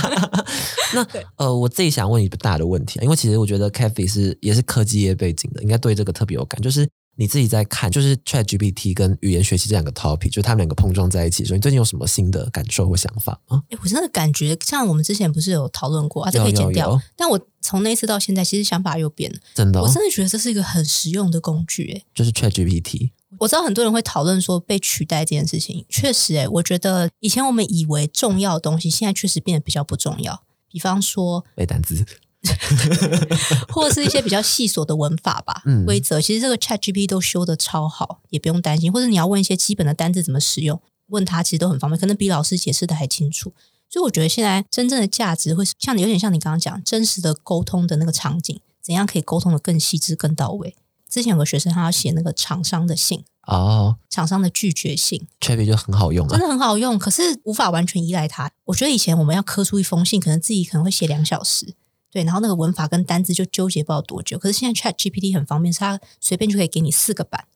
那呃，我自己想问一个大的问题啊，因为其实我觉得 Kathy 是也是科技业背景的，应该对这个特别有感。就是你自己在看，就是 Chat GPT 跟语言学习这两个 topic，就是他们两个碰撞在一起的时候，你最近有什么新的感受或想法吗？哎，我真的感觉，像我们之前不是有讨论过啊，这可以剪掉有有。但我从那次到现在，其实想法又变了。真的、哦我，真的觉得这是一个很实用的工具。哎，就是 Chat GPT，我知道很多人会讨论说被取代这件事情，确实，哎，我觉得以前我们以为重要的东西，现在确实变得比较不重要。比方说，背单词，或者是一些比较细琐的文法吧，嗯规则，其实这个 Chat GPT 都修的超好，也不用担心。或者你要问一些基本的单字怎么使用，问他其实都很方便，可能比老师解释的还清楚。所以我觉得现在真正的价值会是像你有点像你刚刚讲真实的沟通的那个场景，怎样可以沟通的更细致、更到位。之前有个学生他要写那个厂商的信，哦厂商的拒绝信，，Chat GPT 就很好用啊真。的很好用，可是无法完全依赖它。我觉得以前我们要刻出一封信，可能自己可能会写两小时，对，然后那个文法跟单字就纠结不知道多久。可是现在 Chat GPT 很方便，是它随便就可以给你四个版，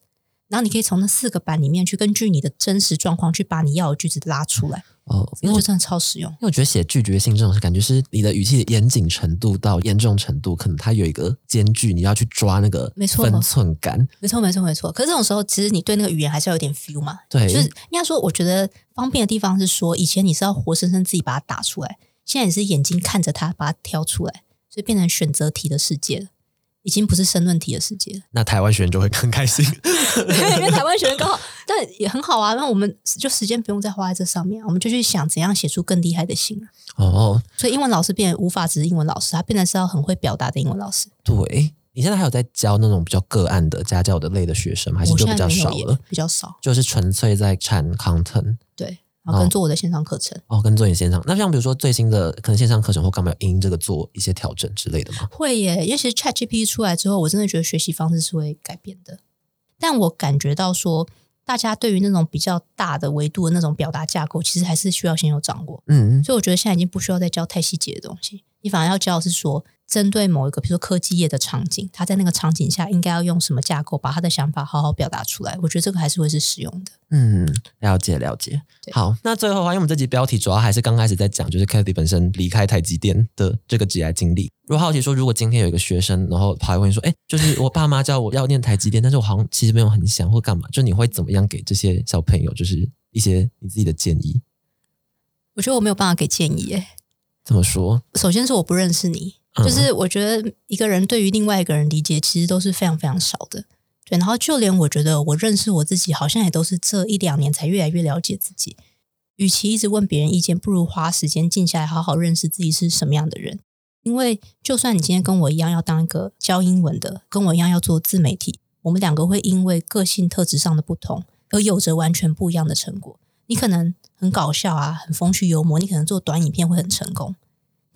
然后你可以从那四个版里面去根据你的真实状况去把你要的句子拉出来，哦，因为真的超实用。因为我觉得写拒绝信这种事，感觉是你的语气的严谨程度到严重程度，可能它有一个间距，你要去抓那个没错分寸感。没错，没错，没错。可是这种时候，其实你对那个语言还是要有点 feel 嘛。对就是应该说，我觉得方便的地方是说，以前你是要活生生自己把它打出来，现在你是眼睛看着它，把它挑出来，所以变成选择题的世界了，已经不是申论题的世界了。那台湾学生就会更开心。因为台湾学生刚好，但也很好啊。那我们就时间不用再花在这上面，我们就去想怎样写出更厉害的信啊。哦，所以英文老师变得无法只是英文老师，他变得是要很会表达的英文老师。对，你现在还有在教那种比较个案的家教的类的学生吗？还是就比较少了？比较少。就是纯粹在产 content 对，然后跟做我的线上课程。哦，跟做你线上。那像比如说最新的可能线上课程或干嘛要因这个做一些调整之类的吗？会耶，因为其实 Chat GPT 出来之后，我真的觉得学习方式是会改变的。但我感觉到说，大家对于那种比较大的维度的那种表达架构，其实还是需要先有掌握。嗯，所以我觉得现在已经不需要再教太细节的东西，你反而要教的是说，针对某一个，比如说科技业的场景，他在那个场景下应该要用什么架构，把他的想法好好表达出来。我觉得这个还是会是实用的。嗯，了解了解。好，那最后的话，因为我们这集标题主要还是刚开始在讲，就是 h y 本身离开台积电的这个职业经历。如果好奇说，如果今天有一个学生，然后跑来问你说，哎，就是我爸妈叫我要念台积电，但是我好像其实没有很想或干嘛，就你会怎么样给这些小朋友，就是一些你自己的建议？我觉得我没有办法给建议，诶，怎么说？首先是我不认识你，嗯就是我觉得一个人对于另外一个人理解其实都是非常非常少的。对，然后就连我觉得我认识我自己，好像也都是这一两年才越来越了解自己。与其一直问别人意见，不如花时间静下来，好好认识自己是什么样的人。因为就算你今天跟我一样要当一个教英文的，跟我一样要做自媒体，我们两个会因为个性特质上的不同，而有着完全不一样的成果。你可能很搞笑啊，很风趣幽默，你可能做短影片会很成功，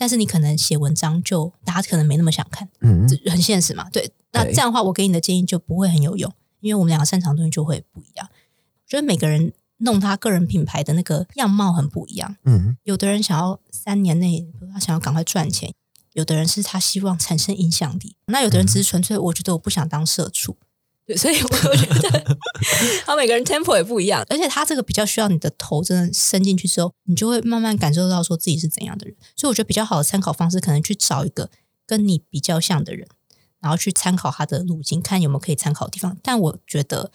但是你可能写文章就大家可能没那么想看，嗯，这很现实嘛。对，那这样的话，我给你的建议就不会很有用，因为我们两个擅长的东西就会不一样。我觉得每个人弄他个人品牌的那个样貌很不一样，嗯，有的人想要三年内，他想要赶快赚钱；有的人是他希望产生影响力；那有的人只是纯粹我觉得我不想当社畜。对，所以我觉得 他每个人 tempo 也不一样，而且他这个比较需要你的头真的伸进去之后，你就会慢慢感受到说自己是怎样的人。所以我觉得比较好的参考方式，可能去找一个跟你比较像的人，然后去参考他的路径，看有没有可以参考的地方。但我觉得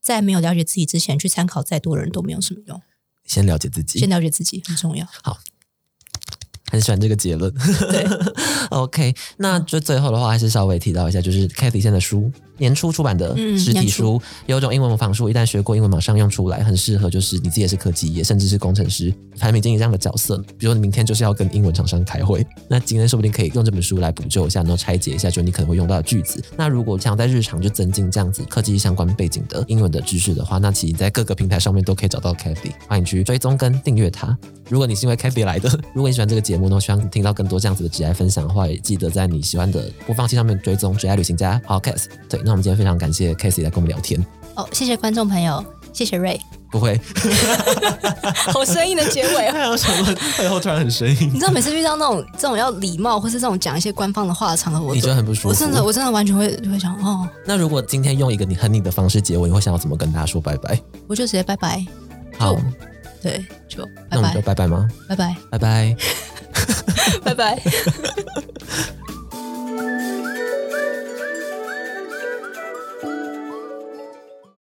在没有了解自己之前，去参考再多的人都没有什么用。先了解自己先，了解自己很重要。好很喜欢这个结论。对，OK，那就最后的话，还是稍微提到一下，就是 Kathy 现在的书年初出版的嗯实体年书，有一种英文模仿书，一旦学过英文，马上用出来，很适合就是你自己也是科技业，甚至是工程师、产品经理这样的角色。比如你明天就是要跟英文厂商开会，那今天说不定可以用这本书来补救一下，然后拆解一下，就你可能会用到的句子。那如果想在日常就增进这样子科技相关背景的英文的知识的话，那其实在各个平台上面都可以找到 Kathy，欢迎去追踪跟订阅它。如果你是因为 Kathy 来的，如果你喜欢这个节目呢，希望听到更多这样子的职业分享的话，也记得在你喜欢的播放器上面追踪职业旅行家 Podcast。对，那我们今天非常感谢 Kathy 来跟我们聊天。哦，谢谢观众朋友，谢谢瑞，不会，好生硬的结尾哦。太有什么 背后突然很生硬你，知道，每次遇到那种这种要礼貌或是这种讲一些官方的话的场合，我你觉得很不舒服。我真的我真的完全会会想，哦，那如果今天用一个你很你的方式结尾，你会想要怎么跟大家说拜拜？我就直接拜拜，好，对，就拜那我们就拜拜拜吗？拜拜拜拜。拜拜。